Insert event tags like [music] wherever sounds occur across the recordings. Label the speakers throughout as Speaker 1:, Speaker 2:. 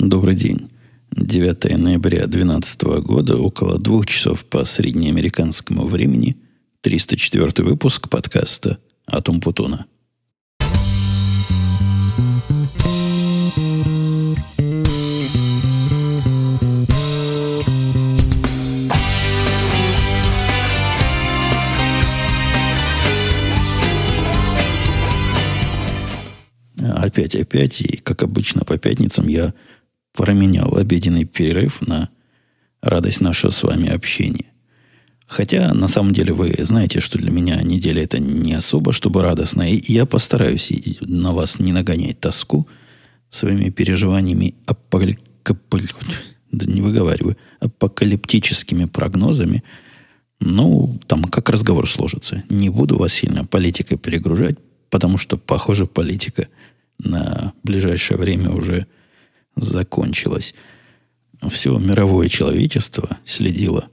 Speaker 1: Добрый день. 9 ноября 2012 года, около двух часов по среднеамериканскому времени, 304 выпуск подкаста «Атом Путуна». Опять, опять, и как обычно по пятницам я променял обеденный перерыв на радость нашего с вами общения. Хотя, на самом деле, вы знаете, что для меня неделя это не особо, чтобы радостно. И я постараюсь на вас не нагонять тоску своими переживаниями апокалип... да не выговариваю, апокалиптическими прогнозами. Ну, там как разговор сложится. Не буду вас сильно политикой перегружать, потому что, похоже, политика на ближайшее время уже закончилась. Все мировое человечество следило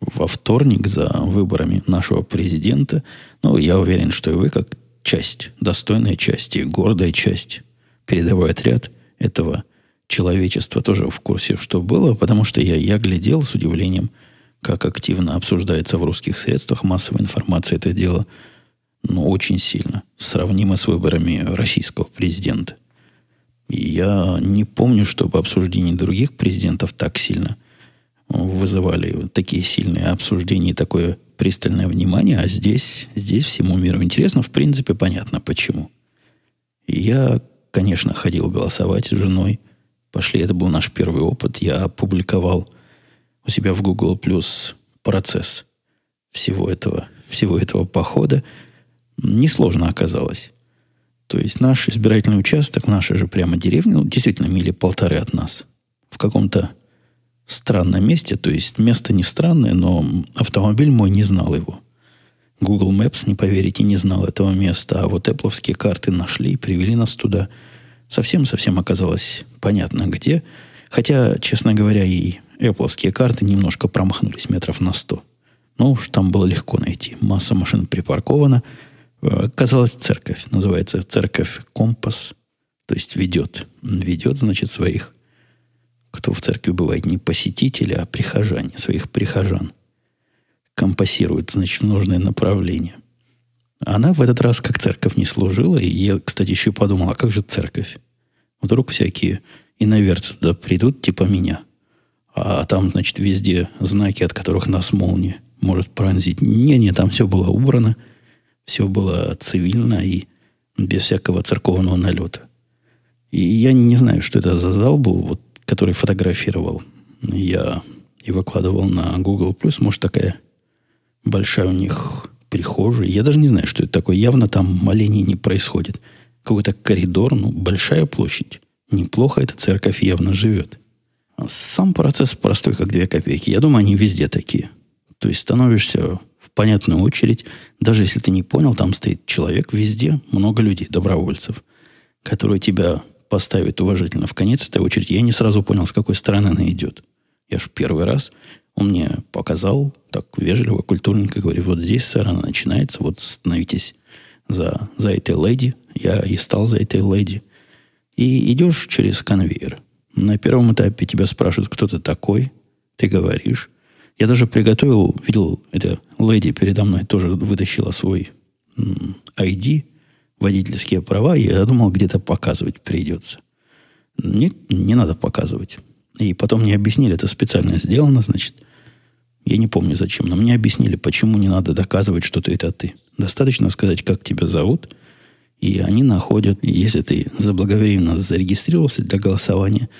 Speaker 1: во вторник за выборами нашего президента. Ну, я уверен, что и вы, как часть, достойная часть и гордая часть, передовой отряд этого человечества тоже в курсе, что было, потому что я, я глядел с удивлением, как активно обсуждается в русских средствах массовой информации это дело, ну, очень сильно, сравнимо с выборами российского президента. Я не помню, чтобы обсуждения других президентов так сильно вызывали такие сильные обсуждения и такое пристальное внимание, а здесь, здесь всему миру интересно, в принципе, понятно почему. Я, конечно, ходил голосовать с женой. Пошли, это был наш первый опыт. Я опубликовал у себя в Google Plus процесс всего этого, всего этого похода. Несложно оказалось. То есть наш избирательный участок, наша же прямо деревня, ну, действительно мили полторы от нас. В каком-то странном месте, то есть место не странное, но автомобиль мой не знал его. Google Maps, не поверите, не знал этого места, а вот Apple карты нашли и привели нас туда. Совсем-совсем оказалось понятно где. Хотя, честно говоря, и Apple карты немножко промахнулись метров на сто. Ну уж там было легко найти. Масса машин припаркована – Оказалась церковь. Называется церковь Компас. То есть ведет. Ведет, значит, своих, кто в церкви бывает, не посетители, а прихожане, своих прихожан. Компасирует, значит, в нужное направление. Она в этот раз как церковь не служила, и я, кстати, еще подумал, а как же церковь? Вдруг всякие иноверцы туда придут, типа меня. А там, значит, везде знаки, от которых нас молния может пронзить. Не-не, там все было убрано – все было цивильно и без всякого церковного налета. И я не знаю, что это за зал был, вот, который фотографировал. Я и выкладывал на Google+. Может, такая большая у них прихожая. Я даже не знаю, что это такое. Явно там моление не происходит. Какой-то коридор, ну, большая площадь. Неплохо эта церковь явно живет. А сам процесс простой, как две копейки. Я думаю, они везде такие. То есть становишься в понятную очередь. Даже если ты не понял, там стоит человек везде, много людей, добровольцев, которые тебя поставят уважительно в конец этой очереди. Я не сразу понял, с какой стороны она идет. Я же первый раз, он мне показал, так вежливо, культурненько говорит, вот здесь, сэр, она начинается, вот становитесь за, за этой леди. Я и стал за этой леди. И идешь через конвейер. На первом этапе тебя спрашивают, кто ты такой. Ты говоришь. Я даже приготовил, видел, эта леди передо мной тоже вытащила свой ID, водительские права, и я думал, где-то показывать придется. Нет, не надо показывать. И потом мне объяснили, это специально сделано, значит, я не помню зачем, но мне объяснили, почему не надо доказывать, что ты это ты. Достаточно сказать, как тебя зовут, и они находят, если ты заблаговременно зарегистрировался для голосования,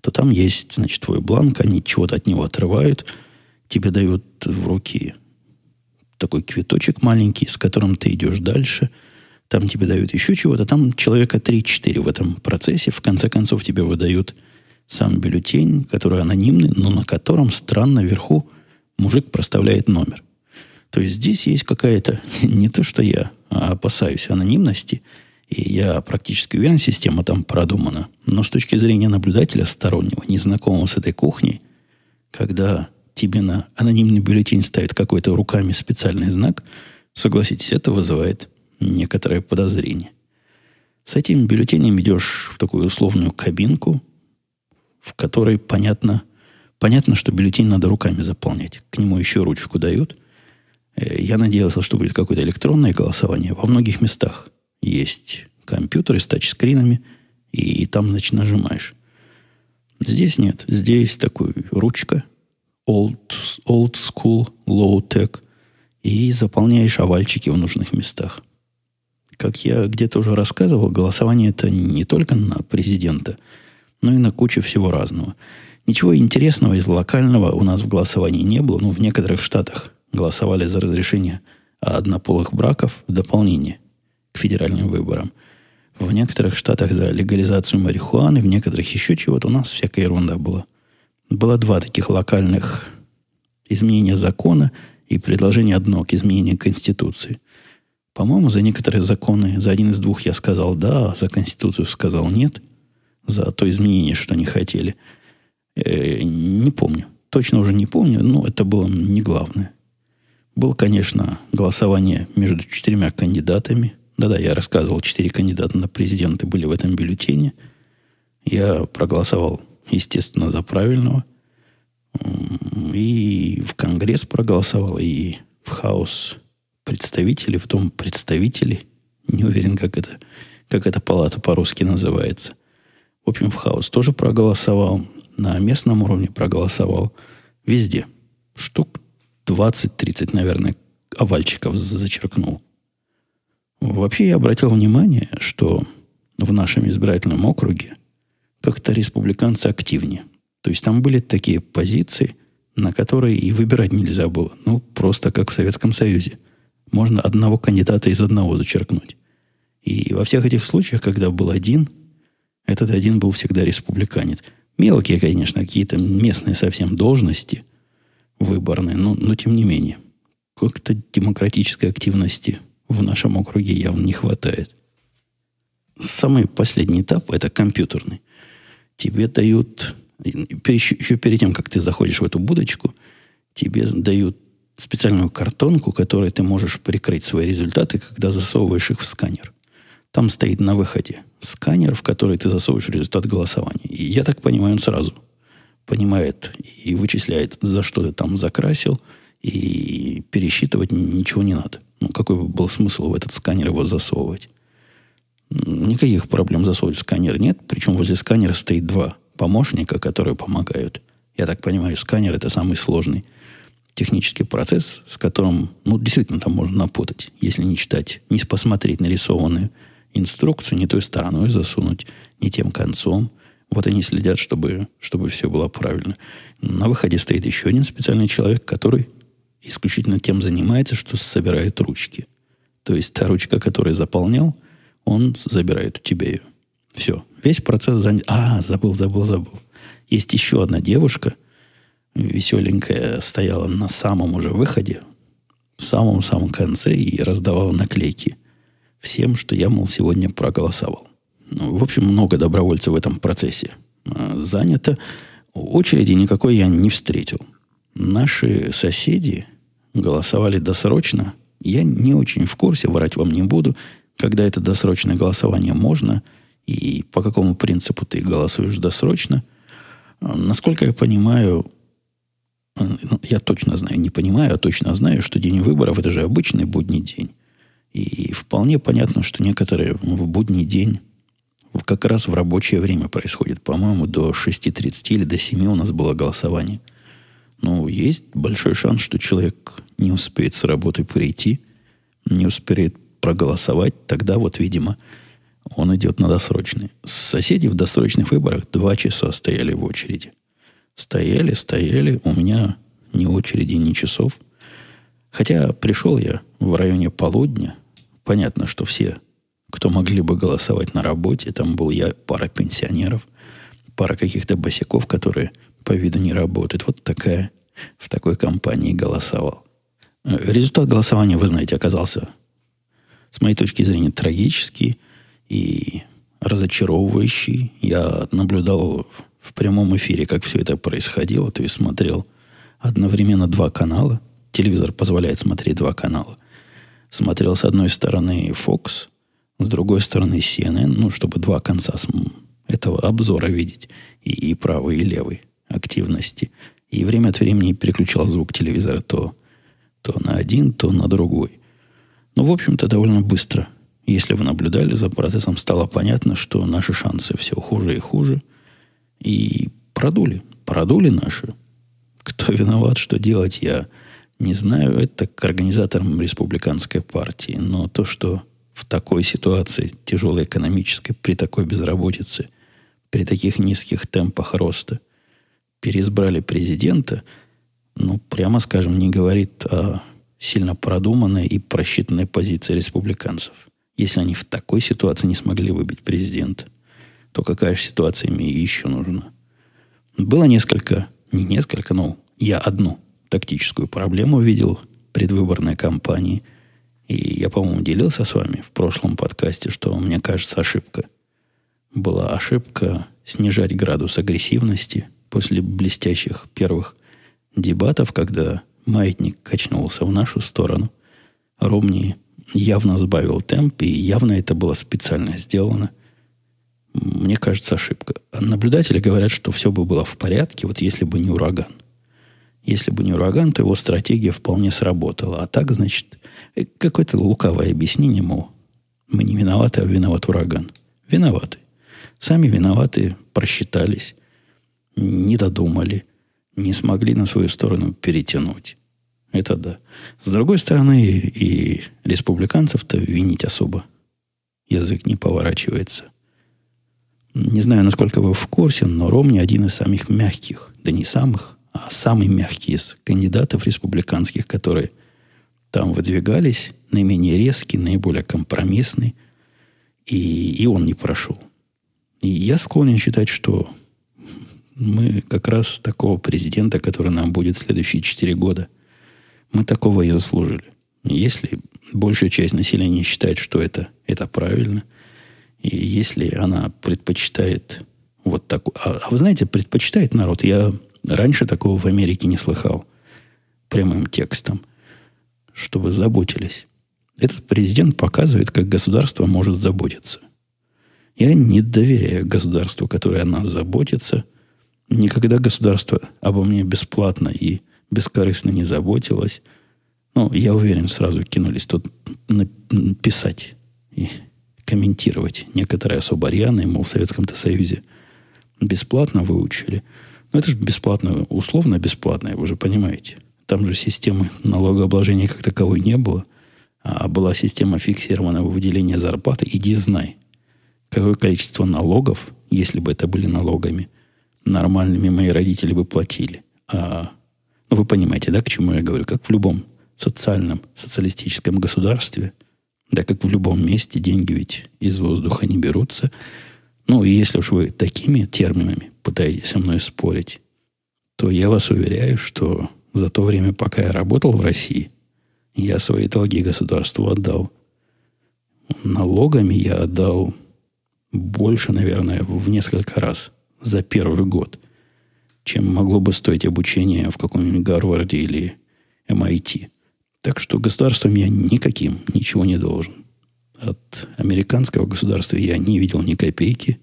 Speaker 1: то там есть, значит, твой бланк, они чего-то от него отрывают – тебе дают в руки такой квиточек маленький, с которым ты идешь дальше. Там тебе дают еще чего-то. Там человека 3-4 в этом процессе. В конце концов тебе выдают сам бюллетень, который анонимный, но на котором странно вверху мужик проставляет номер. То есть здесь есть какая-то, [laughs] не то что я опасаюсь анонимности, и я практически уверен, система там продумана. Но с точки зрения наблюдателя стороннего, незнакомого с этой кухней, когда тебе на анонимный бюллетень ставит какой-то руками специальный знак, согласитесь, это вызывает некоторое подозрение. С этим бюллетенем идешь в такую условную кабинку, в которой понятно, понятно, что бюллетень надо руками заполнять. К нему еще ручку дают. Э, я надеялся, что будет какое-то электронное голосование. Во многих местах есть компьютеры с тачскринами, и там, значит, нажимаешь. Здесь нет. Здесь такой ручка, old, old school, low tech, и заполняешь овальчики в нужных местах. Как я где-то уже рассказывал, голосование это не только на президента, но и на кучу всего разного. Ничего интересного из локального у нас в голосовании не было. Ну, в некоторых штатах голосовали за разрешение однополых браков в дополнение к федеральным выборам. В некоторых штатах за легализацию марихуаны, в некоторых еще чего-то. У нас всякая ерунда была. Было два таких локальных изменения закона и предложение одно к изменению Конституции. По-моему, за некоторые законы, за один из двух я сказал да, а за Конституцию сказал нет. За то изменение, что они хотели. Э, не помню. Точно уже не помню, но это было не главное. Было, конечно, голосование между четырьмя кандидатами. Да-да, я рассказывал, четыре кандидата на президента были в этом бюллетене. Я проголосовал, естественно, за правильного. И в Конгресс проголосовал, и в Хаус представители, в Дом представителей. Не уверен, как это, как эта палата по-русски называется. В общем, в Хаус тоже проголосовал. На местном уровне проголосовал. Везде. Штук 20-30, наверное, овальчиков зачеркнул. Вообще я обратил внимание, что в нашем избирательном округе как-то республиканцы активнее. То есть там были такие позиции, на которые и выбирать нельзя было. Ну, просто как в Советском Союзе. Можно одного кандидата из одного зачеркнуть. И во всех этих случаях, когда был один, этот один был всегда республиканец. Мелкие, конечно, какие-то местные совсем должности выборные, но, но тем не менее. Как-то демократической активности в нашем округе явно не хватает. Самый последний этап – это компьютерный. Тебе дают еще перед тем, как ты заходишь в эту будочку, тебе дают специальную картонку, которой ты можешь прикрыть свои результаты, когда засовываешь их в сканер. Там стоит на выходе сканер, в который ты засовываешь результат голосования. И я так понимаю, он сразу понимает и вычисляет, за что ты там закрасил, и пересчитывать ничего не надо. Ну, какой бы был смысл в этот сканер его засовывать? Никаких проблем засовывать в сканер нет, причем возле сканера стоит два помощника, которые помогают. Я так понимаю, сканер это самый сложный технический процесс, с которым, ну, действительно, там можно напутать, если не читать, не посмотреть нарисованную инструкцию, не той стороной засунуть, не тем концом. Вот они следят, чтобы, чтобы все было правильно. На выходе стоит еще один специальный человек, который исключительно тем занимается, что собирает ручки. То есть та ручка, которую заполнял, он забирает у тебя ее. Все, весь процесс занят. А, забыл, забыл, забыл. Есть еще одна девушка, веселенькая, стояла на самом уже выходе, в самом-самом конце и раздавала наклейки всем, что я, мол, сегодня проголосовал. Ну, в общем, много добровольцев в этом процессе а, занято. Очереди никакой я не встретил. Наши соседи голосовали досрочно. Я не очень в курсе, врать вам не буду, когда это досрочное голосование можно – и по какому принципу ты голосуешь досрочно. Насколько я понимаю, ну, я точно знаю, не понимаю, а точно знаю, что день выборов это же обычный будний день. И вполне понятно, что некоторые в будний день как раз в рабочее время происходит. По-моему, до 6.30 или до 7 у нас было голосование. Ну, есть большой шанс, что человек не успеет с работы прийти, не успеет проголосовать. Тогда вот, видимо, он идет на досрочный. Соседи в досрочных выборах два часа стояли в очереди. Стояли, стояли. У меня ни очереди, ни часов. Хотя пришел я в районе полудня. Понятно, что все, кто могли бы голосовать на работе, там был я, пара пенсионеров, пара каких-то босиков, которые по виду не работают. Вот такая, в такой компании голосовал. Результат голосования, вы знаете, оказался, с моей точки зрения, трагический – и разочаровывающий. Я наблюдал в прямом эфире, как все это происходило, то есть смотрел одновременно два канала. Телевизор позволяет смотреть два канала. Смотрел с одной стороны Fox, с другой стороны CNN, ну, чтобы два конца этого обзора видеть. и, и правой, и левой активности. И время от времени переключал звук телевизора то, то на один, то на другой. Но, в общем-то, довольно быстро, если вы наблюдали за процессом, стало понятно, что наши шансы все хуже и хуже. И продули. Продули наши. Кто виноват, что делать, я не знаю. Это к организаторам республиканской партии. Но то, что в такой ситуации, тяжелой экономической, при такой безработице, при таких низких темпах роста, переизбрали президента, ну, прямо скажем, не говорит о сильно продуманной и просчитанной позиции республиканцев. Если они в такой ситуации не смогли выбить президента, то какая же ситуация им еще нужна? Было несколько, не несколько, но я одну тактическую проблему видел предвыборной кампании – и я, по-моему, делился с вами в прошлом подкасте, что мне кажется ошибка. Была ошибка снижать градус агрессивности после блестящих первых дебатов, когда маятник качнулся в нашу сторону. Ромни явно сбавил темп, и явно это было специально сделано. Мне кажется, ошибка. Наблюдатели говорят, что все бы было в порядке, вот если бы не ураган. Если бы не ураган, то его стратегия вполне сработала. А так, значит, э, какое-то лукавое объяснение, мол, мы не виноваты, а виноват ураган. Виноваты. Сами виноваты, просчитались, не додумали, не смогли на свою сторону перетянуть. Это да. С другой стороны, и республиканцев-то винить особо язык не поворачивается. Не знаю, насколько вы в курсе, но Ромни один из самых мягких, да не самых, а самый мягкий из кандидатов республиканских, которые там выдвигались, наименее резкий, наиболее компромиссный, и, и он не прошел. И я склонен считать, что мы как раз такого президента, который нам будет следующие четыре года, мы такого и заслужили. Если большая часть населения считает, что это, это правильно, и если она предпочитает вот такую... А, а вы знаете, предпочитает народ, я Раньше такого в Америке не слыхал. Прямым текстом. Чтобы заботились. Этот президент показывает, как государство может заботиться. Я не доверяю государству, которое о нас заботится. Никогда государство обо мне бесплатно и бескорыстно не заботилось. Ну, я уверен, сразу кинулись тут писать и комментировать некоторые особо рьяные, мол, в Советском-то Союзе бесплатно выучили – ну, это же бесплатно, условно бесплатное, вы же понимаете. Там же системы налогообложения как таковой не было, а была система фиксированного выделения зарплаты. Иди знай, какое количество налогов, если бы это были налогами, нормальными мои родители бы платили. А, ну, вы понимаете, да, к чему я говорю? Как в любом социальном, социалистическом государстве, да, как в любом месте, деньги ведь из воздуха не берутся – ну, и если уж вы такими терминами пытаетесь со мной спорить, то я вас уверяю, что за то время, пока я работал в России, я свои долги государству отдал. Налогами я отдал больше, наверное, в несколько раз за первый год, чем могло бы стоить обучение в каком-нибудь Гарварде или MIT. Так что государством я никаким ничего не должен. От американского государства я не видел ни копейки,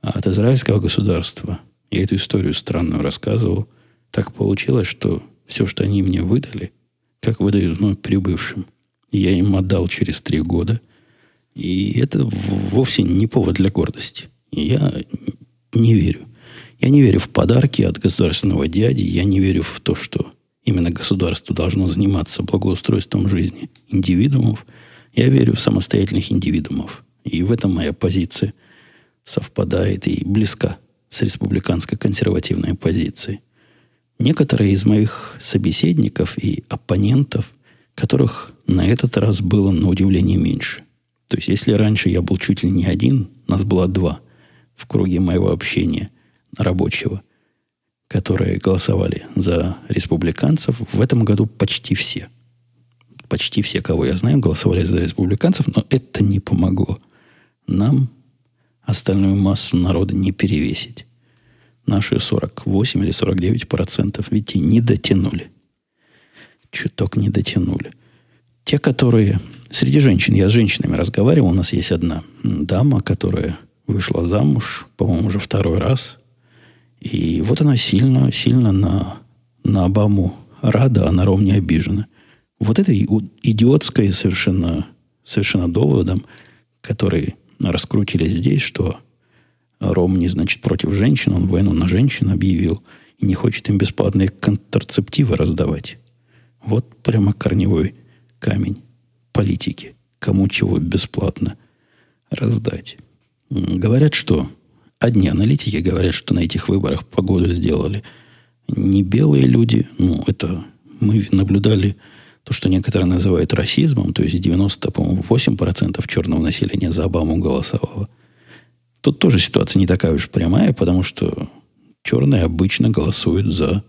Speaker 1: а от израильского государства, я эту историю странную рассказывал, так получилось, что все, что они мне выдали, как выдают вновь прибывшим, я им отдал через три года. И это вовсе не повод для гордости. Я не верю. Я не верю в подарки от государственного дяди. Я не верю в то, что именно государство должно заниматься благоустройством жизни индивидуумов – я верю в самостоятельных индивидуумов. И в этом моя позиция совпадает и близка с республиканской консервативной позицией. Некоторые из моих собеседников и оппонентов, которых на этот раз было на удивление меньше. То есть, если раньше я был чуть ли не один, нас было два в круге моего общения рабочего, которые голосовали за республиканцев, в этом году почти все – почти все, кого я знаю, голосовали за республиканцев, но это не помогло. Нам остальную массу народа не перевесить. Наши 48 или 49 процентов, видите, не дотянули. Чуток не дотянули. Те, которые... Среди женщин, я с женщинами разговаривал, у нас есть одна дама, которая вышла замуж, по-моему, уже второй раз. И вот она сильно, сильно на, на Обаму рада, а на Ром не обижена. Вот это идиотское совершенно, совершенно доводом, который раскрутили здесь, что Ром не значит против женщин, он войну на женщин объявил и не хочет им бесплатные контрацептивы раздавать. Вот прямо корневой камень политики. Кому чего бесплатно раздать. Говорят, что одни аналитики говорят, что на этих выборах погоду сделали не белые люди. Ну, это мы наблюдали то, что некоторые называют расизмом, то есть 90, по-моему, 8% черного населения за Обаму голосовало. Тут тоже ситуация не такая уж прямая, потому что черные обычно голосуют за,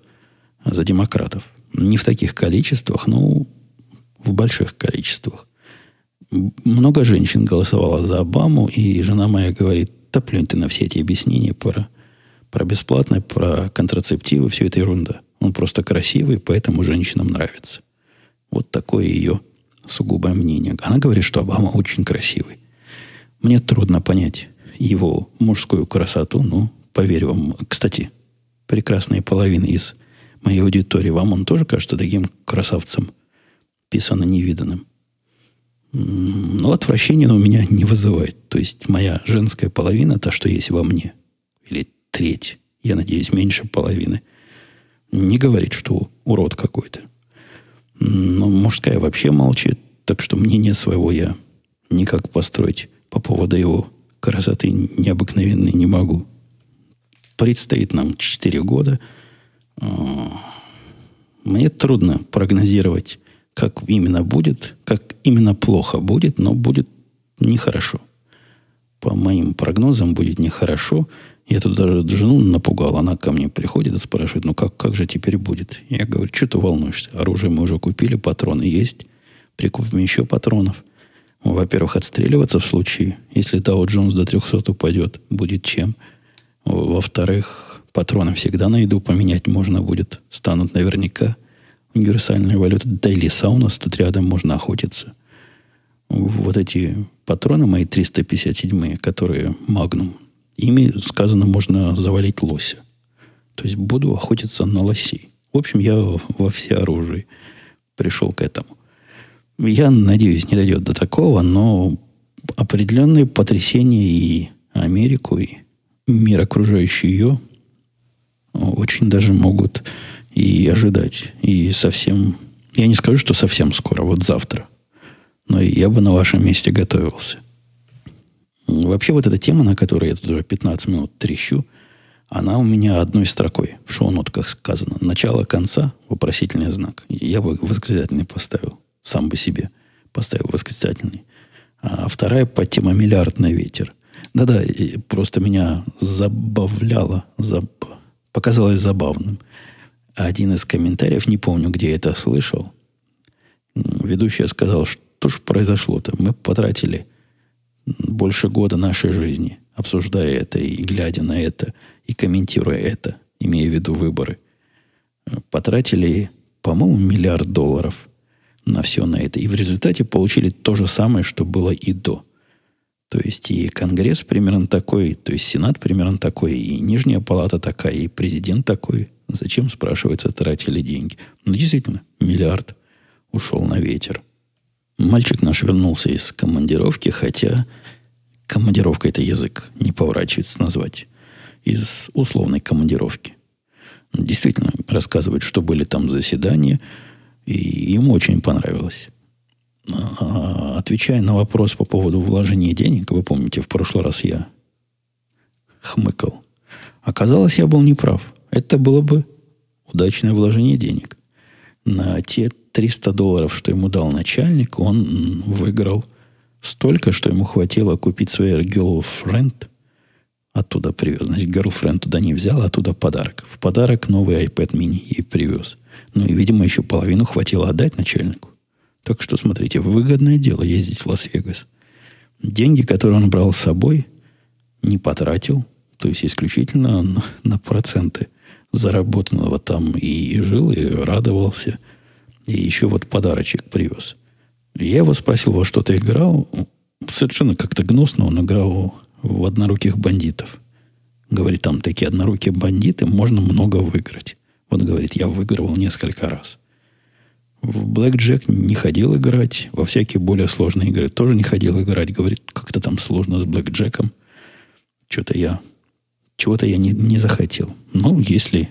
Speaker 1: за демократов. Не в таких количествах, но в больших количествах. Много женщин голосовало за Обаму, и жена моя говорит, да плюнь ты на все эти объяснения про, про бесплатное, про контрацептивы, все это ерунда. Он просто красивый, поэтому женщинам нравится. Вот такое ее сугубое мнение. Она говорит, что Обама очень красивый. Мне трудно понять его мужскую красоту, но поверю вам. Кстати, прекрасные половины из моей аудитории, вам он тоже кажется таким красавцем, писано невиданным? Но отвращение у меня не вызывает. То есть моя женская половина, та, что есть во мне, или треть, я надеюсь, меньше половины, не говорит, что урод какой-то. Но мужская вообще молчит, так что мнение своего я никак построить по поводу его красоты необыкновенной не могу. Предстоит нам 4 года. А, мне трудно прогнозировать как именно будет, как именно плохо будет, но будет нехорошо. По моим прогнозам будет нехорошо. Я тут даже жену напугал. Она ко мне приходит и спрашивает, ну как, как же теперь будет? Я говорю, что ты волнуешься? Оружие мы уже купили, патроны есть. Прикупим еще патронов. Во-первых, отстреливаться в случае, если Дао Джонс до 300 упадет, будет чем. Во-вторых, патроны всегда на еду поменять можно будет. Станут наверняка универсальная валюта. Да и леса у нас тут рядом можно охотиться. Вот эти патроны мои 357, которые Магнум, ими, сказано, можно завалить лося. То есть буду охотиться на лосей. В общем, я во все оружие пришел к этому. Я надеюсь, не дойдет до такого, но определенные потрясения и Америку, и мир, окружающий ее, очень даже могут и ожидать. И совсем... Я не скажу, что совсем скоро, вот завтра. Но я бы на вашем месте готовился. Вообще вот эта тема, на которой я тут уже 15 минут трещу, она у меня одной строкой в шоу-нотках сказано. Начало конца, вопросительный знак. Я бы восклицательный поставил. Сам бы себе поставил восклицательный. А вторая по тема «Миллиардный ветер». Да-да, просто меня забавляло, заб... показалось забавным один из комментариев, не помню, где я это слышал, ведущий сказал, что же произошло-то? Мы потратили больше года нашей жизни, обсуждая это и глядя на это, и комментируя это, имея в виду выборы. Потратили, по-моему, миллиард долларов на все на это. И в результате получили то же самое, что было и до. То есть и Конгресс примерно такой, то есть Сенат примерно такой, и Нижняя палата такая, и президент такой. Зачем, спрашивается, тратили деньги? Ну, действительно, миллиард ушел на ветер. Мальчик наш вернулся из командировки, хотя командировка это язык не поворачивается назвать. Из условной командировки. Действительно, рассказывает, что были там заседания, и ему очень понравилось. А, отвечая на вопрос по поводу вложения денег, вы помните, в прошлый раз я хмыкал. Оказалось, я был неправ. Это было бы удачное вложение денег. На те 300 долларов, что ему дал начальник, он выиграл столько, что ему хватило купить своей girlfriend. Оттуда привез. Значит, girlfriend туда не взял, а оттуда подарок. В подарок новый iPad mini ей привез. Ну и, видимо, еще половину хватило отдать начальнику. Так что, смотрите, выгодное дело ездить в Лас-Вегас. Деньги, которые он брал с собой, не потратил. То есть исключительно на, на проценты заработанного там и жил, и радовался. И еще вот подарочек привез. Я его спросил, во что ты играл. Совершенно как-то гнусно он играл в одноруких бандитов. Говорит, там такие однорукие бандиты, можно много выиграть. Вот, говорит, я выигрывал несколько раз. В Джек не ходил играть, во всякие более сложные игры тоже не ходил играть. Говорит, как-то там сложно с Джеком. Что-то я, чего-то я не, не захотел. Ну, если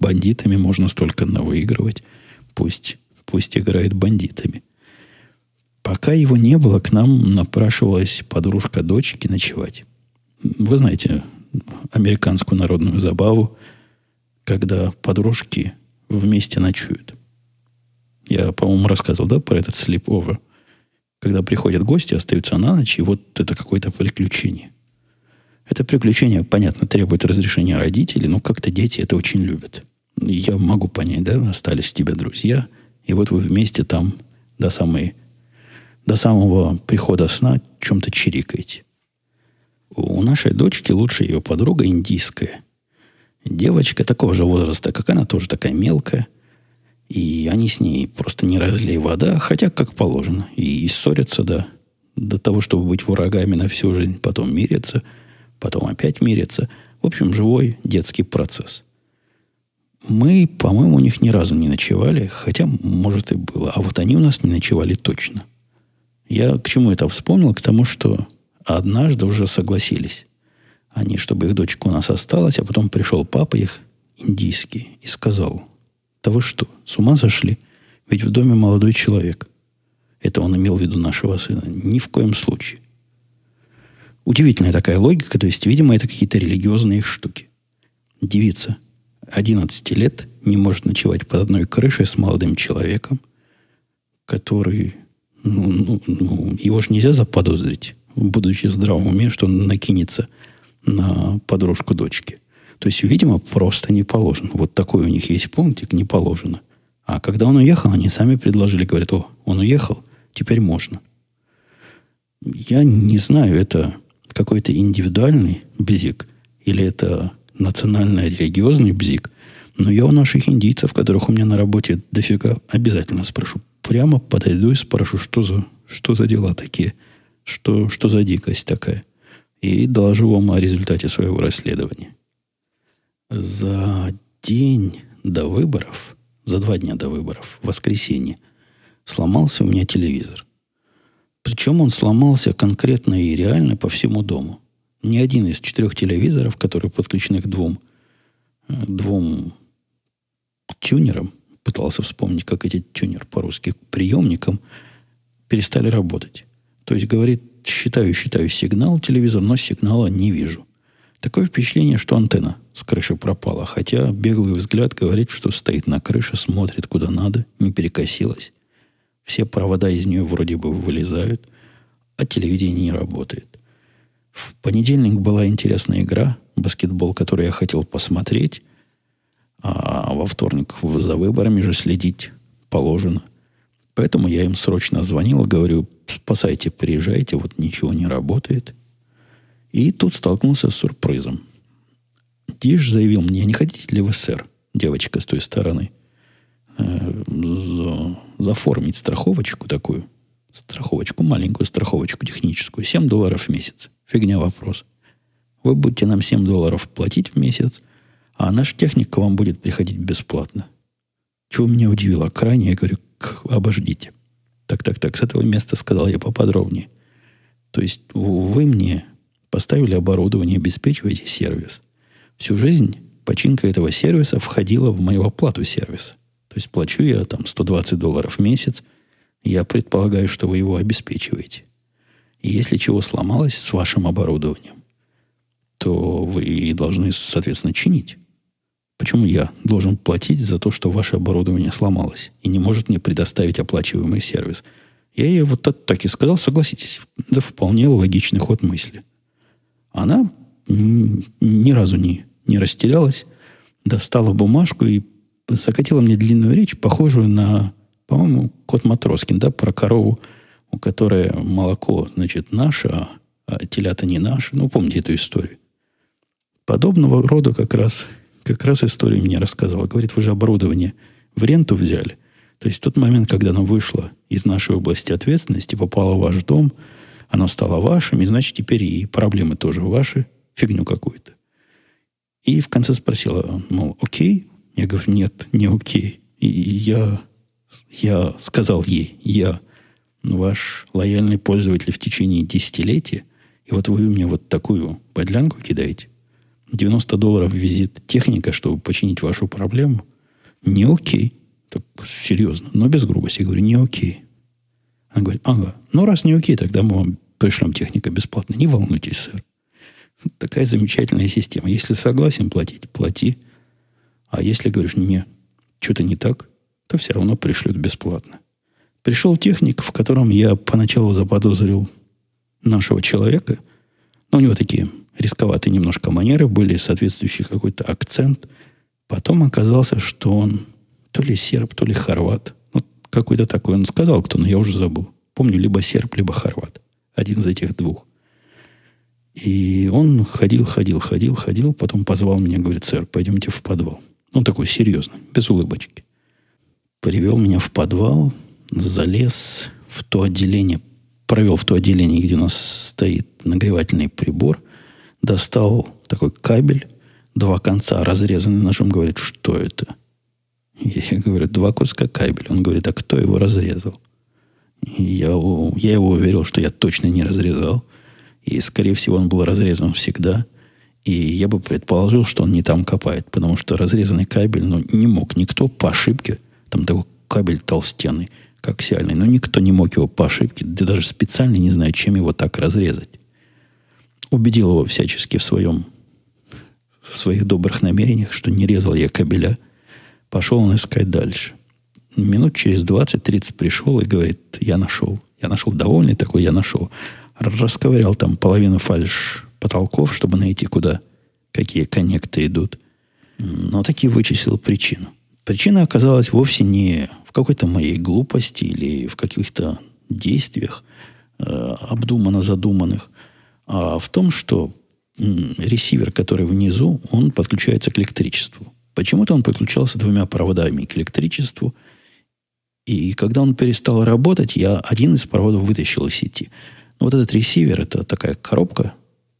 Speaker 1: бандитами можно столько выигрывать, пусть, пусть играет бандитами. Пока его не было, к нам напрашивалась подружка дочки ночевать. Вы знаете американскую народную забаву, когда подружки вместе ночуют. Я, по-моему, рассказывал, да, про этот sleepover. Когда приходят гости, остаются на ночь, и вот это какое-то приключение. Это приключение, понятно, требует разрешения родителей, но как-то дети это очень любят. Я могу понять, да, остались у тебя друзья, и вот вы вместе там до, самой, до самого прихода сна чем-то чирикаете. У нашей дочки лучшая ее подруга индийская. Девочка такого же возраста, как она, тоже такая мелкая. И они с ней просто не разлей вода, хотя как положено. И, и ссорятся, да, до того, чтобы быть врагами на всю жизнь, потом мирятся, потом опять мирятся. В общем, живой детский процесс. Мы, по-моему, у них ни разу не ночевали, хотя, может, и было. А вот они у нас не ночевали точно. Я к чему это вспомнил? К тому, что однажды уже согласились. Они, чтобы их дочка у нас осталась, а потом пришел папа их, индийский, и сказал, да вы что, с ума зашли? Ведь в доме молодой человек. Это он имел в виду нашего сына. Ни в коем случае. Удивительная такая логика, то есть, видимо, это какие-то религиозные штуки. Девица 11 лет не может ночевать под одной крышей с молодым человеком, который, ну, ну, ну его же нельзя заподозрить, будучи в уме, что он накинется на подружку дочки. То есть, видимо, просто не положено. Вот такой у них есть пунктик, не положено. А когда он уехал, они сами предложили, говорят, о, он уехал, теперь можно. Я не знаю, это какой-то индивидуальный бзик или это национально-религиозный бзик, но я у наших индийцев, которых у меня на работе дофига, обязательно спрошу. Прямо подойду и спрошу, что за, что за дела такие, что, что за дикость такая. И доложу вам о результате своего расследования. За день до выборов, за два дня до выборов, в воскресенье, сломался у меня телевизор. Причем он сломался конкретно и реально по всему дому. Ни один из четырех телевизоров, которые подключены к двум, э, двум тюнерам, пытался вспомнить, как эти тюнер по-русски, приемникам, перестали работать. То есть, говорит, считаю, считаю сигнал телевизор, но сигнала не вижу. Такое впечатление, что антенна с крыши пропала, хотя беглый взгляд говорит, что стоит на крыше, смотрит куда надо, не перекосилась. Все провода из нее вроде бы вылезают, а телевидение не работает. В понедельник была интересная игра, баскетбол, который я хотел посмотреть, а во вторник за выборами же следить положено. Поэтому я им срочно звонил, говорю, спасайте, приезжайте, вот ничего не работает. И тут столкнулся с сюрпризом. Диш заявил мне, не хотите ли вы, сэр, девочка с той стороны, э, заформить страховочку такую, страховочку, маленькую страховочку техническую, 7 долларов в месяц. Фигня вопрос. Вы будете нам 7 долларов платить в месяц, а наш техник к вам будет приходить бесплатно. Чего меня удивило крайне, я говорю, обождите. Так, так, так, с этого места сказал я поподробнее. То есть вы мне поставили оборудование, обеспечиваете сервис. Всю жизнь починка этого сервиса входила в мою оплату сервиса. То есть плачу я там 120 долларов в месяц. Я предполагаю, что вы его обеспечиваете. И если чего сломалось с вашим оборудованием, то вы должны, соответственно, чинить. Почему я должен платить за то, что ваше оборудование сломалось и не может мне предоставить оплачиваемый сервис? Я ей вот так и сказал, согласитесь, да вполне логичный ход мысли. Она ни разу не, не растерялась, достала бумажку и закатила мне длинную речь, похожую на, по-моему, кот Матроскин, да, про корову, у которой молоко, значит, наше, а, а телята не наши. Ну, помните эту историю. Подобного рода как раз как раз историю мне рассказывала. Говорит, вы же оборудование в ренту взяли. То есть в тот момент, когда оно вышло из нашей области ответственности, попало в ваш дом, оно стало вашим, и значит теперь и проблемы тоже ваши, фигню какую-то. И в конце спросила, мол, окей? Я говорю, нет, не окей. И я, я сказал ей, я ваш лояльный пользователь в течение десятилетия, и вот вы мне вот такую подлянку кидаете. 90 долларов визит техника, чтобы починить вашу проблему. Не окей. Так, серьезно, но без грубости. Я говорю, не окей. Она говорит, ага, ну раз не окей, тогда мы вам пришлем техника бесплатно. Не волнуйтесь, сэр. Такая замечательная система. Если согласен платить, плати. А если говоришь, не, что-то не так, то все равно пришлют бесплатно. Пришел техник, в котором я поначалу заподозрил нашего человека. Но у него такие рисковатые немножко манеры были, соответствующий какой-то акцент. Потом оказался, что он то ли серб, то ли хорват. Ну, какой-то такой. Он сказал кто, но я уже забыл. Помню, либо серб, либо хорват. Один из этих двух. И он ходил, ходил, ходил, ходил, потом позвал меня, говорит, сэр, пойдемте в подвал. Он такой серьезный, без улыбочки. Привел меня в подвал, залез в то отделение, провел в то отделение, где у нас стоит нагревательный прибор, достал такой кабель, два конца разрезанный ножом, говорит, что это? Я говорю, два куска кабеля. Он говорит, а кто его разрезал? Я, я его уверил, что я точно не разрезал. И, скорее всего, он был разрезан всегда. И я бы предположил, что он не там копает, потому что разрезанный кабель, ну, не мог никто по ошибке, там такой кабель толстенный, коаксиальный, но никто не мог его по ошибке, да даже специально не знаю, чем его так разрезать. Убедил его всячески в своем, в своих добрых намерениях, что не резал я кабеля. Пошел он искать дальше. Минут через 20-30 пришел и говорит, я нашел. Я нашел довольный такой, я нашел расковырял там половину фальш потолков, чтобы найти, куда какие коннекты идут. Но таки вычислил причину. Причина оказалась вовсе не в какой-то моей глупости или в каких-то действиях, э, обдуманно задуманных, а в том, что ресивер, который внизу, он подключается к электричеству. Почему-то он подключался двумя проводами к электричеству. И когда он перестал работать, я один из проводов вытащил из сети. Но вот этот ресивер, это такая коробка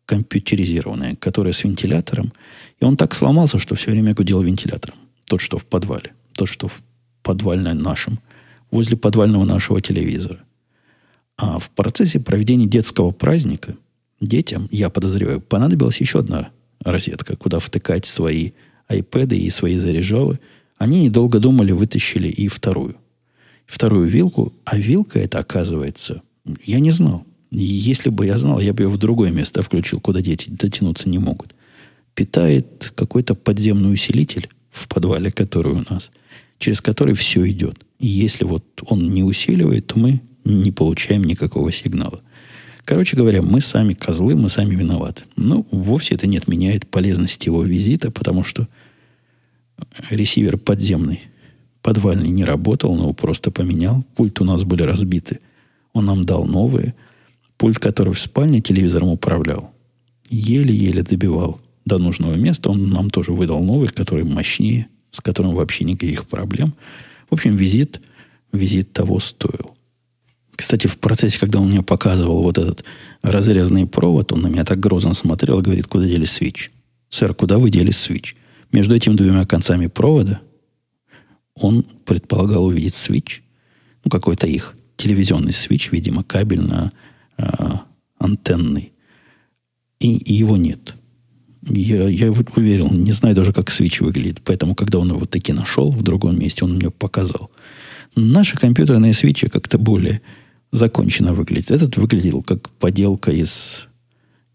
Speaker 1: компьютеризированная, которая с вентилятором. И он так сломался, что все время гудел вентилятором. Тот, что в подвале. Тот, что в подвальном нашем. Возле подвального нашего телевизора. А в процессе проведения детского праздника детям, я подозреваю, понадобилась еще одна розетка, куда втыкать свои iPad и свои заряжалы. Они, недолго думали, вытащили и вторую. Вторую вилку. А вилка это, оказывается, я не знал. Если бы я знал, я бы ее в другое место включил, куда дети дотянуться не могут. Питает какой-то подземный усилитель в подвале, который у нас, через который все идет. И если вот он не усиливает, то мы не получаем никакого сигнала. Короче говоря, мы сами козлы, мы сами виноваты. Но ну, вовсе это не отменяет полезности его визита, потому что ресивер подземный, подвальный не работал, но просто поменял. Пульт у нас были разбиты. Он нам дал новые – Пульт, который в спальне телевизором управлял, еле-еле добивал до нужного места. Он нам тоже выдал новый, который мощнее, с которым вообще никаких проблем. В общем, визит, визит того стоил. Кстати, в процессе, когда он мне показывал вот этот разрезанный провод, он на меня так грозно смотрел и говорит, куда дели свич? Сэр, куда вы дели свич? Между этими двумя концами провода он предполагал увидеть свич, ну, какой-то их телевизионный свич, видимо, кабель на антенный. И, его нет. Я, я уверил, не знаю даже, как свич выглядит. Поэтому, когда он его таки нашел в другом месте, он мне показал. Наши компьютерные свечи как-то более законченно выглядят. Этот выглядел как поделка из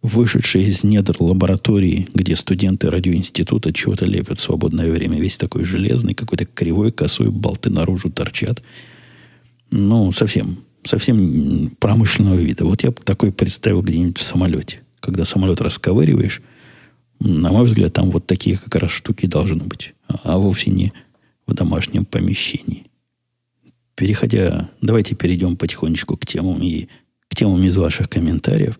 Speaker 1: вышедшей из недр лаборатории, где студенты радиоинститута чего-то лепят в свободное время. Весь такой железный, какой-то кривой, косой, болты наружу торчат. Ну, совсем совсем промышленного вида. Вот я такой представил где-нибудь в самолете. Когда самолет расковыриваешь, на мой взгляд, там вот такие как раз штуки должны быть, а, вовсе не в домашнем помещении. Переходя, давайте перейдем потихонечку к темам и к темам из ваших комментариев.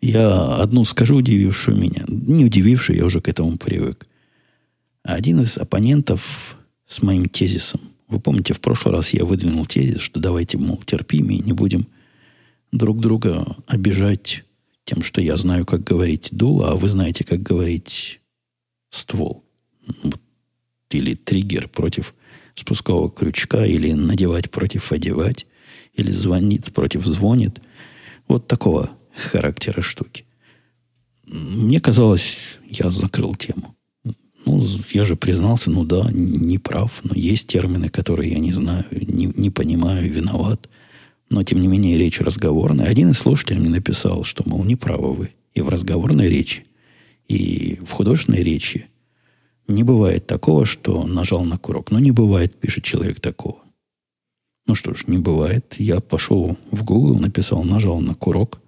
Speaker 1: Я одну скажу, удивившую меня. Не удивившую, я уже к этому привык. Один из оппонентов с моим тезисом вы помните, в прошлый раз я выдвинул тезис, что давайте, мол, терпимее, не будем друг друга обижать тем, что я знаю, как говорить дула, а вы знаете, как говорить ствол. Или триггер против спускового крючка, или надевать против одевать, или звонит против звонит. Вот такого характера штуки. Мне казалось, я закрыл тему. Ну, я же признался, ну да, не прав, но есть термины, которые я не знаю, не, не понимаю, виноват. Но, тем не менее, речь разговорная. Один из слушателей мне написал, что, мол, не правы вы. И в разговорной речи, и в художественной речи не бывает такого, что нажал на курок. Ну, не бывает, пишет человек, такого. Ну что ж, не бывает. Я пошел в Google, написал, нажал на курок,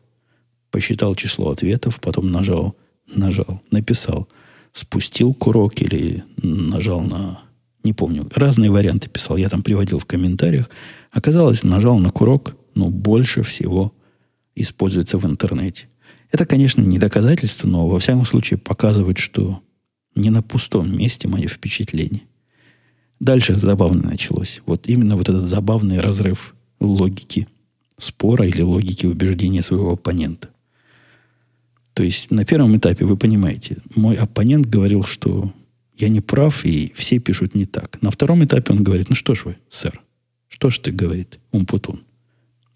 Speaker 1: посчитал число ответов, потом нажал, нажал, написал, спустил курок или нажал на... Не помню, разные варианты писал. Я там приводил в комментариях. Оказалось, нажал на курок, но больше всего используется в интернете. Это, конечно, не доказательство, но во всяком случае показывает, что не на пустом месте мое впечатление. Дальше забавно началось. Вот именно вот этот забавный разрыв логики спора или логики убеждения своего оппонента. То есть на первом этапе, вы понимаете, мой оппонент говорил, что я не прав, и все пишут не так. На втором этапе он говорит, ну что ж вы, сэр, что ж ты, говорит, умпутун.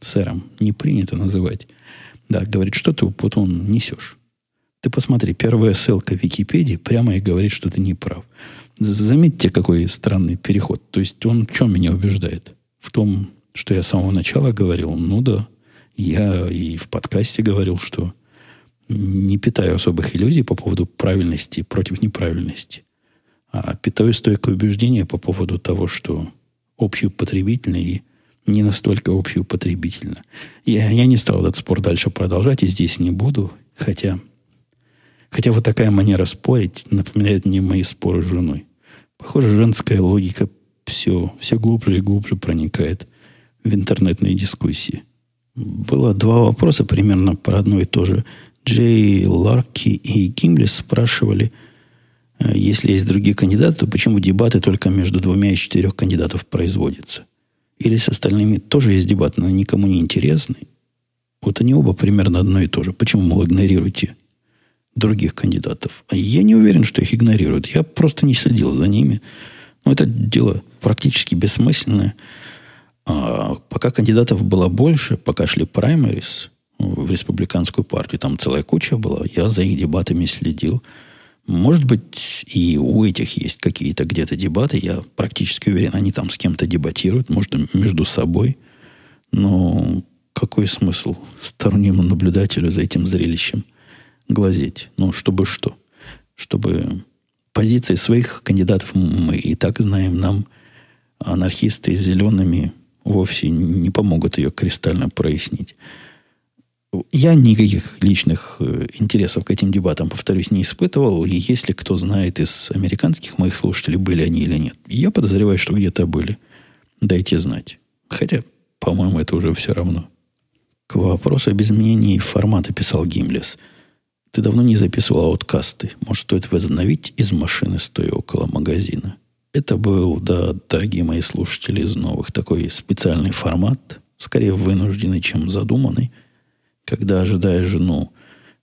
Speaker 1: Сэром не принято называть. Да, говорит, что ты, умпутун, несешь. Ты посмотри, первая ссылка в Википедии прямо и говорит, что ты не прав. Заметьте, какой странный переход. То есть он в чем меня убеждает? В том, что я с самого начала говорил, ну да, я и в подкасте говорил, что не питаю особых иллюзий по поводу правильности против неправильности, а питаю стойкое убеждение по поводу того, что общеупотребительно и не настолько общеупотребительно. Я, я не стал этот спор дальше продолжать и здесь не буду, хотя, хотя вот такая манера спорить напоминает мне мои споры с женой. Похоже, женская логика все, все глубже и глубже проникает в интернетные дискуссии. Было два вопроса примерно про одно и то же. Джей Ларки и Гимлис спрашивали, э, если есть другие кандидаты, то почему дебаты только между двумя из четырех кандидатов производятся? Или с остальными тоже есть дебаты, но никому не интересны? Вот они оба примерно одно и то же. Почему, мол, игнорируете других кандидатов. А я не уверен, что их игнорируют. Я просто не следил за ними. Но это дело практически бессмысленное. А пока кандидатов было больше, пока шли праймерис в республиканскую партию, там целая куча была, я за их дебатами следил. Может быть, и у этих есть какие-то где-то дебаты. Я практически уверен, они там с кем-то дебатируют, может, между собой. Но какой смысл стороннему наблюдателю за этим зрелищем – глазеть. Ну, чтобы что? Чтобы позиции своих кандидатов мы и так знаем, нам анархисты с зелеными вовсе не помогут ее кристально прояснить. Я никаких личных э, интересов к этим дебатам, повторюсь, не испытывал. И если кто знает из американских моих слушателей, были они или нет, я подозреваю, что где-то были. Дайте знать. Хотя, по-моему, это уже все равно. К вопросу об изменении формата писал Гимлес – ты давно не записывал ауткасты. Может, стоит возобновить из машины, стоя около магазина? Это был, да, дорогие мои слушатели из новых, такой специальный формат, скорее вынужденный, чем задуманный, когда, ожидая жену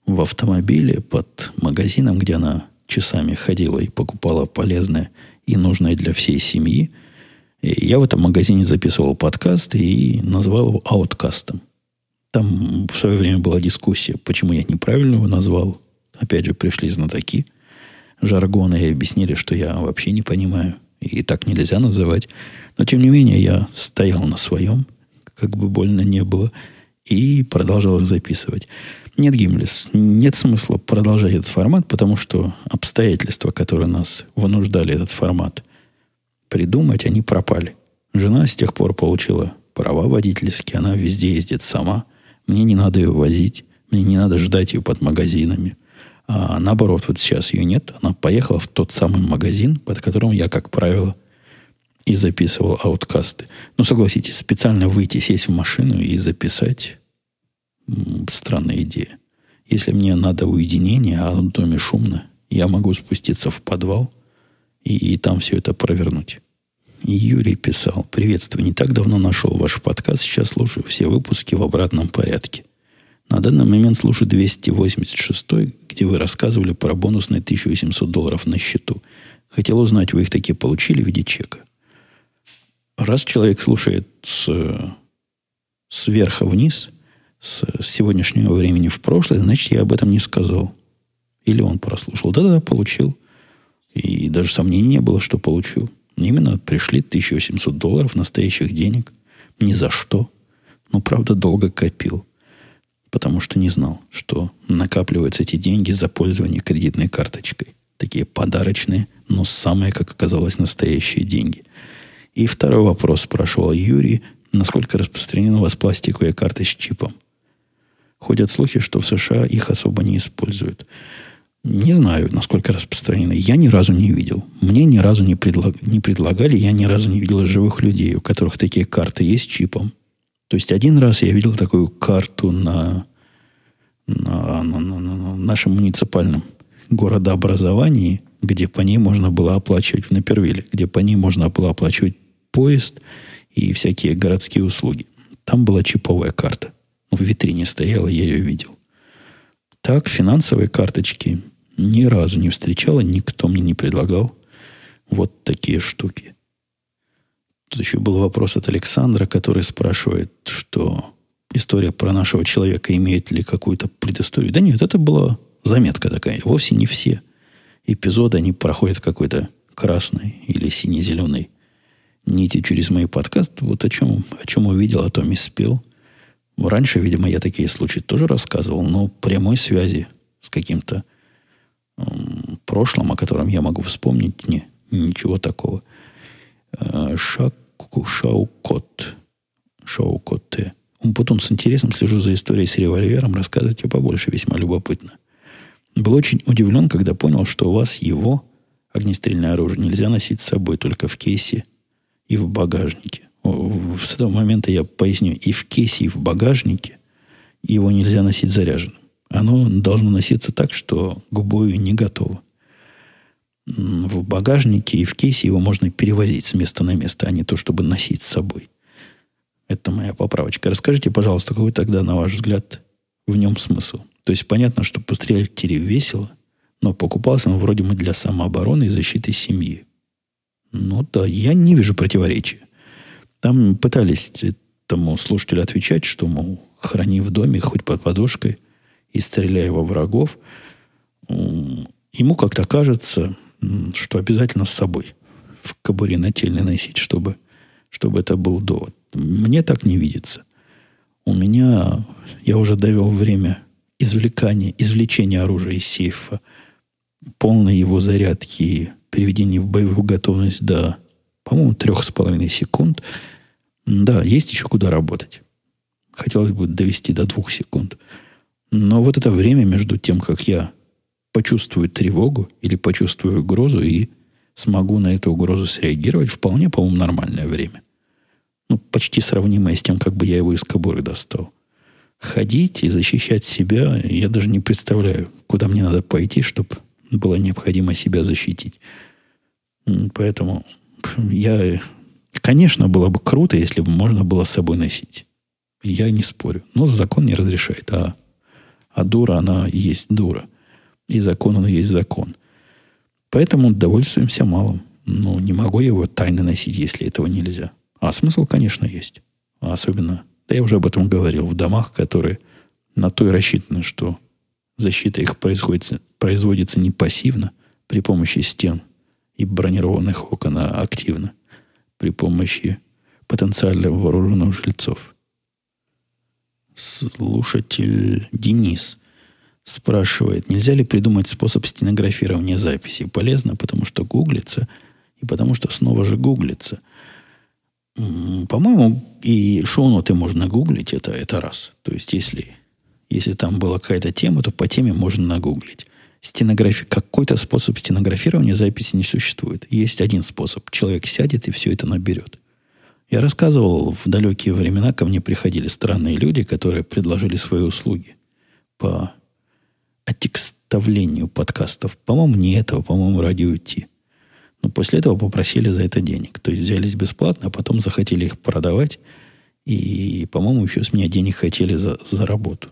Speaker 1: в автомобиле под магазином, где она часами ходила и покупала полезное и нужное для всей семьи, я в этом магазине записывал подкаст и назвал его ауткастом. Там в свое время была дискуссия, почему я неправильно его назвал. Опять же, пришли знатоки жаргона и объяснили, что я вообще не понимаю. И так нельзя называть. Но, тем не менее, я стоял на своем, как бы больно не было, и продолжал их записывать. Нет, Гимлис, нет смысла продолжать этот формат, потому что обстоятельства, которые нас вынуждали этот формат придумать, они пропали. Жена с тех пор получила права водительские, она везде ездит сама – мне не надо ее возить. Мне не надо ждать ее под магазинами. А наоборот, вот сейчас ее нет. Она поехала в тот самый магазин, под которым я, как правило, и записывал ауткасты. Ну, согласитесь, специально выйти, сесть в машину и записать – странная идея. Если мне надо уединение, а в доме шумно, я могу спуститься в подвал и, и там все это провернуть. Юрий писал. Приветствую. Не так давно нашел ваш подкаст. Сейчас слушаю все выпуски в обратном порядке. На данный момент слушаю 286, где вы рассказывали про бонусные 1800 долларов на счету. Хотел узнать, вы их такие получили в виде чека? Раз человек слушает с, сверху вниз, с сегодняшнего времени в прошлое, значит, я об этом не сказал. Или он прослушал. Да-да, получил. И даже сомнений не было, что получу. Именно пришли 1800 долларов настоящих денег. Ни за что. Ну, правда, долго копил. Потому что не знал, что накапливаются эти деньги за пользование кредитной карточкой. Такие подарочные, но самые, как оказалось, настоящие деньги. И второй вопрос спрашивал Юрий. Насколько распространена у вас пластиковая карта с чипом? Ходят слухи, что в США их особо не используют. Не знаю, насколько распространены. Я ни разу не видел. Мне ни разу не, предлаг... не предлагали, я ни разу не видел живых людей, у которых такие карты есть чипом. То есть один раз я видел такую карту на, на, на, на, на нашем муниципальном городообразовании, где по ней можно было оплачивать в Напервиле, где по ней можно было оплачивать поезд и всякие городские услуги. Там была чиповая карта. В витрине стояла, я ее видел. Так, финансовые карточки ни разу не встречала, никто мне не предлагал вот такие штуки. Тут еще был вопрос от Александра, который спрашивает, что история про нашего человека имеет ли какую-то предысторию. Да нет, это была заметка такая. Вовсе не все эпизоды, они проходят какой-то красной или сине-зеленой нити через мои подкасты. Вот о чем, о чем увидел, о том и спел. Раньше, видимо, я такие случаи тоже рассказывал, но прямой связи с каким-то прошлым, о котором я могу вспомнить, не, ничего такого. Э, Шаку Шаукот. Шаукот. Потом с интересом слежу за историей с револьвером, рассказывайте побольше, весьма любопытно. Был очень удивлен, когда понял, что у вас его, огнестрельное оружие, нельзя носить с собой только в кейсе и в багажнике с этого момента я поясню, и в кейсе, и в багажнике его нельзя носить заряженным. Оно должно носиться так, что к бою не готово. В багажнике и в кейсе его можно перевозить с места на место, а не то, чтобы носить с собой. Это моя поправочка. Расскажите, пожалуйста, какой тогда, на ваш взгляд, в нем смысл? То есть понятно, что пострелять в тире весело, но покупался он вроде бы для самообороны и защиты семьи. Ну да, я не вижу противоречия. Там пытались тому слушателю отвечать, что, мол, храни в доме хоть под подушкой и стреляй во врагов. Ему как-то кажется, что обязательно с собой в кобуре нательной носить, чтобы, чтобы это был довод. Мне так не видится. У меня, я уже довел время извлекания, извлечения оружия из сейфа, полной его зарядки, переведения в боевую готовность до по-моему, трех с половиной секунд. Да, есть еще куда работать. Хотелось бы довести до двух секунд. Но вот это время между тем, как я почувствую тревогу или почувствую угрозу и смогу на эту угрозу среагировать, вполне, по-моему, нормальное время. Ну, почти сравнимое с тем, как бы я его из кобуры достал. Ходить и защищать себя, я даже не представляю, куда мне надо пойти, чтобы было необходимо себя защитить. Поэтому я, конечно, было бы круто, если бы можно было с собой носить. Я не спорю. Но закон не разрешает. А, а дура, она есть дура. И закон, он есть закон. Поэтому довольствуемся малым. Ну, не могу я его тайно носить, если этого нельзя. А смысл, конечно, есть. Особенно, да я уже об этом говорил, в домах, которые на то и рассчитаны, что защита их производится, производится не пассивно при помощи стен, и бронированных окон активно при помощи потенциально вооруженных жильцов. Слушатель Денис спрашивает, нельзя ли придумать способ стенографирования записи? Полезно, потому что гуглится, и потому что снова же гуглится. По-моему, и шоу-ноты можно гуглить, это, это раз. То есть, если, если там была какая-то тема, то по теме можно нагуглить стенографи... какой-то способ стенографирования записи не существует. Есть один способ. Человек сядет и все это наберет. Я рассказывал, в далекие времена ко мне приходили странные люди, которые предложили свои услуги по оттекставлению подкастов. По-моему, не этого, по-моему, радио Ти. Но после этого попросили за это денег. То есть взялись бесплатно, а потом захотели их продавать. И, по-моему, еще с меня денег хотели за, за работу.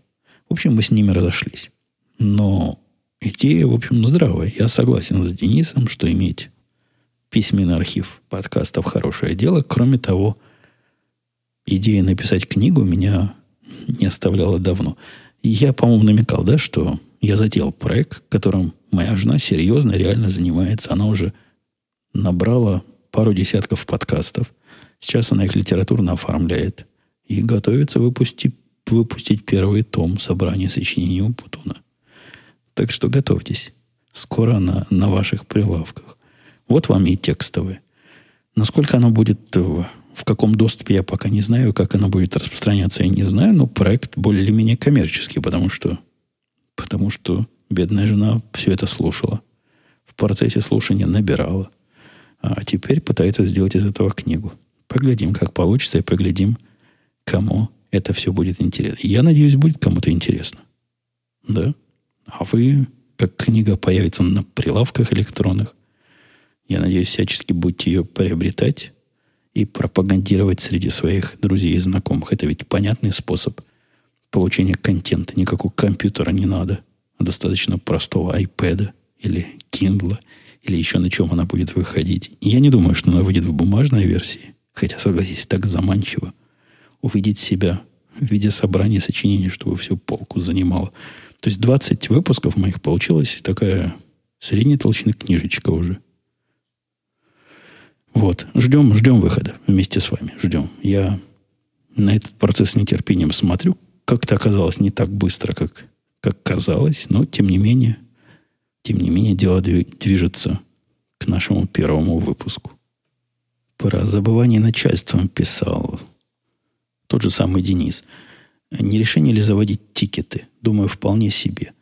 Speaker 1: В общем, мы с ними разошлись. Но идея, в общем, здравая. Я согласен с Денисом, что иметь письменный архив подкастов – хорошее дело. Кроме того, идея написать книгу меня не оставляла давно. Я, по-моему, намекал, да, что я затеял проект, которым моя жена серьезно, реально занимается. Она уже набрала пару десятков подкастов. Сейчас она их литературно оформляет. И готовится выпустить, выпустить первый том собрания сочинений Умпутуна. Так что готовьтесь. Скоро на, на ваших прилавках. Вот вам и текстовые. Насколько оно будет в, в каком доступе, я пока не знаю. Как оно будет распространяться, я не знаю. Но проект более-менее коммерческий, потому что, потому что бедная жена все это слушала. В процессе слушания набирала. А теперь пытается сделать из этого книгу. Поглядим, как получится, и поглядим, кому это все будет интересно. Я надеюсь, будет кому-то интересно. Да? А вы, как книга появится на прилавках электронных, я надеюсь, всячески будете ее приобретать и пропагандировать среди своих друзей и знакомых. Это ведь понятный способ получения контента. Никакого компьютера не надо. А достаточно простого iPad или Kindle или еще на чем она будет выходить. Я не думаю, что она выйдет в бумажной версии. Хотя, согласитесь, так заманчиво увидеть себя в виде собрания сочинений, чтобы всю полку занимало. То есть 20 выпусков моих получилась такая средней толщины книжечка уже. Вот. Ждем, ждем выхода вместе с вами. Ждем. Я на этот процесс с нетерпением смотрю. Как-то оказалось не так быстро, как, как казалось, но тем не менее, тем не менее, дело движется к нашему первому выпуску. Про забывание начальством писал тот же самый Денис. Не решение ли заводить тикеты? Думаю, вполне себе.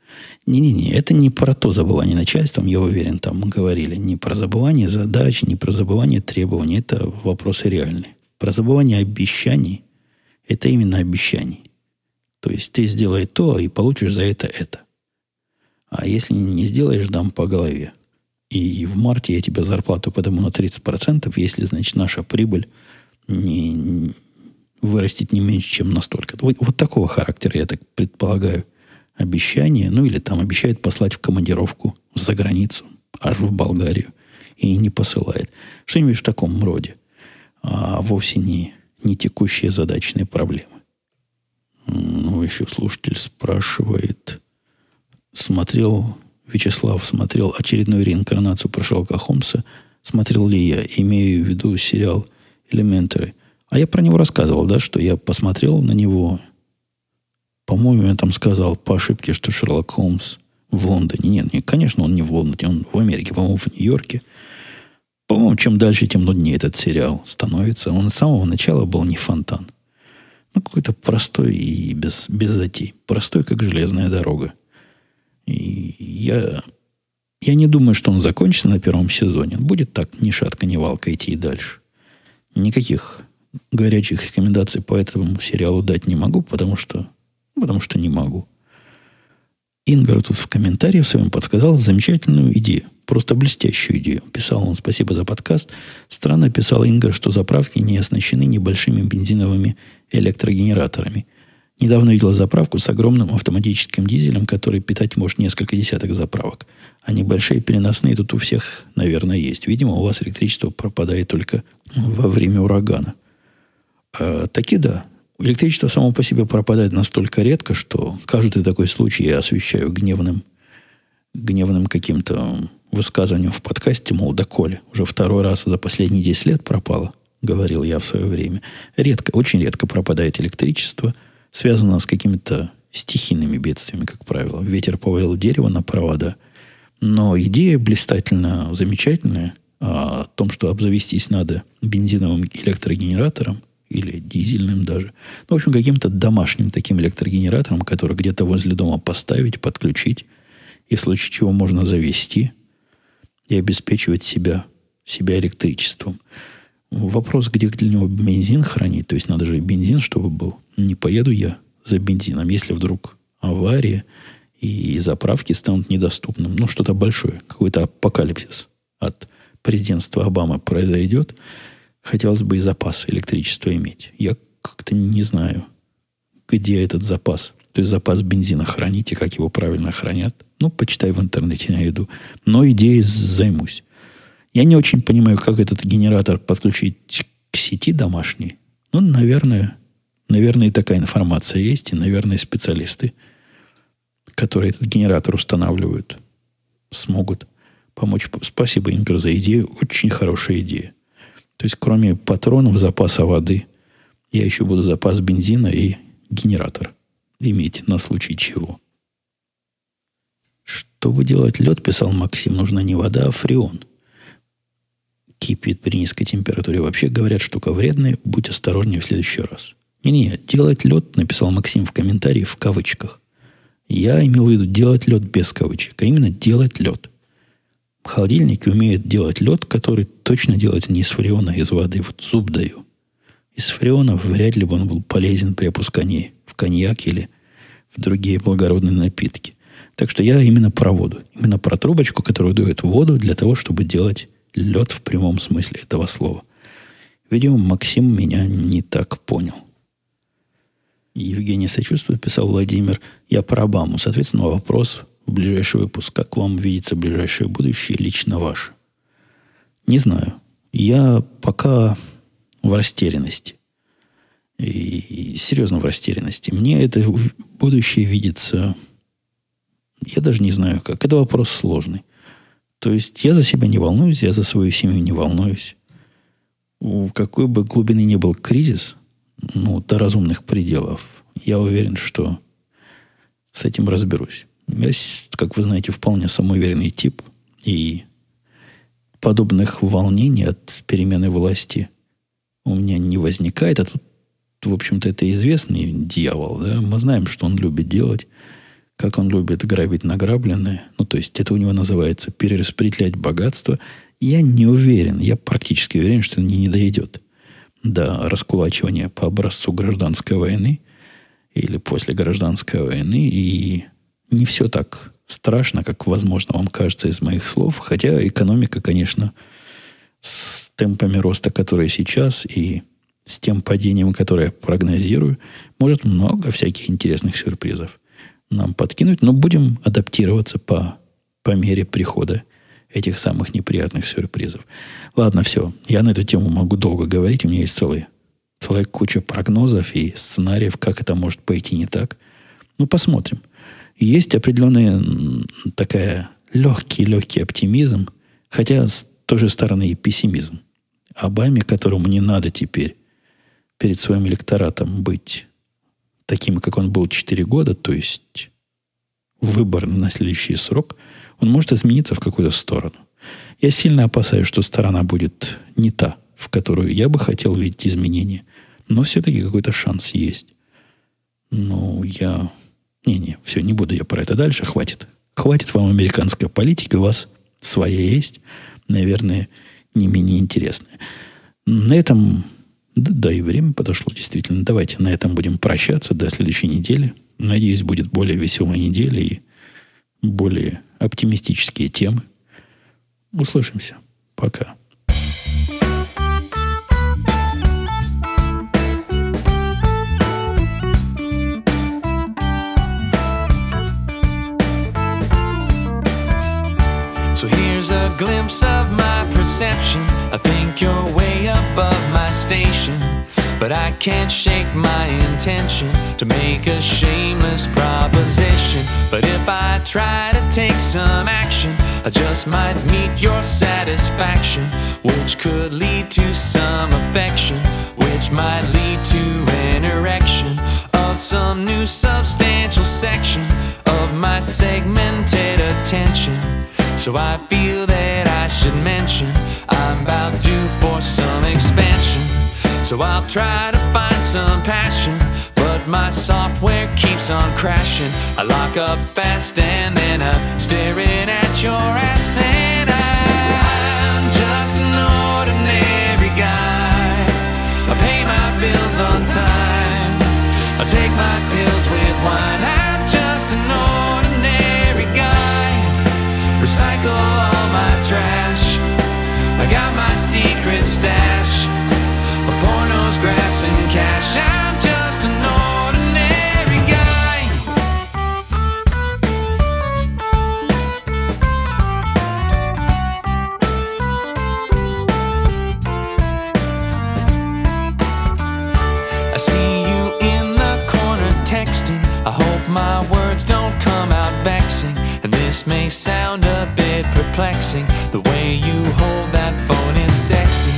Speaker 1: Не-не-не, это не про то забывание начальством, я уверен, там мы говорили. Не про забывание задач, не про забывание требований. Это вопросы реальные. Про забывание обещаний – это именно обещаний. То есть ты сделай то, и получишь за это это. А если не сделаешь, дам по голове. И в марте я тебе зарплату подниму на 30%, если, значит, наша прибыль не, вырастет не меньше, чем настолько. Вот, вот такого характера, я так предполагаю, обещание. Ну, или там обещает послать в командировку за границу, аж в Болгарию, и не посылает. Что-нибудь в таком роде. А вовсе не, не текущие задачные проблемы. Ну, еще слушатель спрашивает, смотрел, Вячеслав смотрел очередную реинкарнацию про Шерлока Холмса, смотрел ли я, имею в виду сериал «Элементы». А я про него рассказывал, да, что я посмотрел на него. По-моему, я там сказал по ошибке, что Шерлок Холмс в Лондоне. Нет, нет, конечно, он не в Лондоне, он в Америке, по-моему, в Нью-Йорке. По-моему, чем дальше, тем нуднее этот сериал становится. Он с самого начала был не фонтан. Ну, какой-то простой и без, без затей. Простой, как железная дорога. И я, я не думаю, что он закончится на первом сезоне. Будет так ни шатка, ни валка идти и дальше. Никаких горячих рекомендаций по этому сериалу дать не могу, потому что, потому что не могу. Ингар тут в комментарии в своем подсказал замечательную идею. Просто блестящую идею. Писал он «Спасибо за подкаст». Странно писал Ингар, что заправки не оснащены небольшими бензиновыми электрогенераторами. Недавно видел заправку с огромным автоматическим дизелем, который питать может несколько десяток заправок. А небольшие переносные тут у всех, наверное, есть. Видимо, у вас электричество пропадает только во время урагана. Э, таки да. Электричество само по себе пропадает настолько редко, что каждый такой случай я освещаю гневным, гневным каким-то высказыванием в подкасте, мол, да Коля, уже второй раз за последние 10 лет пропало, говорил я в свое время. Редко, очень редко пропадает электричество, связано с какими-то стихийными бедствиями, как правило. Ветер повалил дерево на провода. Но идея блистательно замечательная о том, что обзавестись надо бензиновым электрогенератором – или дизельным даже. Ну, в общем, каким-то домашним таким электрогенератором, который где-то возле дома поставить, подключить, и в случае чего можно завести и обеспечивать себя, себя электричеством. Вопрос, где для него бензин хранить, то есть надо же бензин, чтобы был. Не поеду я за бензином, если вдруг авария и заправки станут недоступным. Ну, что-то большое, какой-то апокалипсис от президентства Обамы произойдет – хотелось бы и запас электричества иметь. Я как-то не знаю, где этот запас То есть запас бензина храните, как его правильно хранят. Ну, почитай в интернете, найду. Но идеей займусь. Я не очень понимаю, как этот генератор подключить к сети домашней. Ну, наверное, наверное, и такая информация есть, и, наверное, специалисты, которые этот генератор устанавливают, смогут помочь. Спасибо, Ингр, за идею. Очень хорошая идея. То есть, кроме патронов, запаса воды, я еще буду запас бензина и генератор иметь на случай чего. Чтобы делать лед, писал Максим, нужна не вода, а фреон. Кипит при низкой температуре. Вообще говорят, штука вредная, будь осторожнее в следующий раз. Не-не, делать лед, написал Максим в комментарии в кавычках. Я имел в виду делать лед без кавычек, а именно делать лед. Холодильники умеют делать лед, который точно делается не из фреона, а из воды. Вот зуб даю. Из фреона вряд ли бы он был полезен при опускании в коньяк или в другие благородные напитки. Так что я именно про воду. Именно про трубочку, которая дует воду для того, чтобы делать лед в прямом смысле этого слова. Видимо, Максим меня не так понял. Евгений сочувствует, писал Владимир. Я про Обаму. Соответственно, вопрос ближайший выпуск. Как вам видится ближайшее будущее лично ваше? Не знаю. Я пока в растерянности. И, серьезно в растерянности. Мне это будущее видится... Я даже не знаю как. Это вопрос сложный. То есть я за себя не волнуюсь, я за свою семью не волнуюсь. У какой бы глубины ни был кризис, ну, до разумных пределов, я уверен, что с этим разберусь. Я, как вы знаете, вполне самоуверенный тип. И подобных волнений от перемены власти у меня не возникает. А тут в общем-то, это известный дьявол, да, мы знаем, что он любит делать, как он любит грабить награбленное. Ну, то есть, это у него называется перераспределять богатство. Я не уверен, я практически уверен, что не, не дойдет до раскулачивания по образцу гражданской войны или после гражданской войны. И не все так страшно, как, возможно, вам кажется из моих слов. Хотя экономика, конечно, с темпами роста, которые сейчас, и с тем падением, которое я прогнозирую, может много всяких интересных сюрпризов нам подкинуть, но будем адаптироваться по, по мере прихода этих самых неприятных сюрпризов. Ладно, все. Я на эту тему могу долго говорить. У меня есть целый, целая куча прогнозов и сценариев, как это может пойти не так. Ну, посмотрим. Есть определенный такая легкий-легкий оптимизм, хотя с той же стороны и пессимизм. Обаме, которому не надо теперь перед своим электоратом быть таким, как он был 4 года, то есть выбор на следующий срок, он может измениться в какую-то сторону. Я сильно опасаюсь, что сторона будет не та, в которую я бы хотел видеть изменения. Но все-таки какой-то шанс есть. Ну, я... Не-не, все, не буду я про это дальше. Хватит. Хватит вам американской политики. У вас своя есть. Наверное, не менее интересная. На этом да, да, и время подошло, действительно. Давайте на этом будем прощаться до следующей недели. Надеюсь, будет более веселая неделя и более оптимистические темы. Услышимся. Пока. Here's a glimpse of my perception. I think you're way above my station. But I can't shake my intention to make a shameless proposition. But if I try to take some action, I just might meet your satisfaction, which could lead to some affection, which might lead to an erection of some new substantial section of my segmented attention. So I feel that I should mention I'm about due for some expansion. So I'll try to find some passion, but my software keeps on crashing. I lock up fast and then I'm staring at your ass, and I'm just an ordinary guy. I pay my bills on time. I take my pills with wine. Recycle all my trash. I got my secret stash of pornos, grass, and cash. I'm
Speaker 2: may sound a bit perplexing. The way you hold that phone is sexy.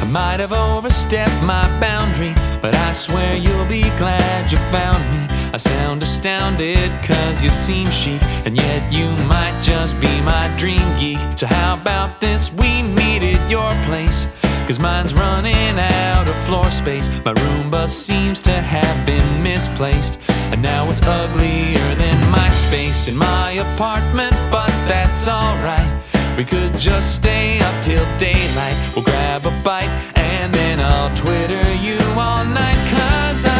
Speaker 2: I might have overstepped my boundary, but I swear you'll be glad you found me. I sound astounded cause you seem chic, and yet you might just be my dream geek. So, how about this? We meet at your place. Cause mine's running out of floor space. My Roomba seems to have been misplaced. And now it's uglier than my space in my apartment, but that's alright. We could just stay up till daylight. We'll grab a bite and then I'll Twitter you all night. Cause I'm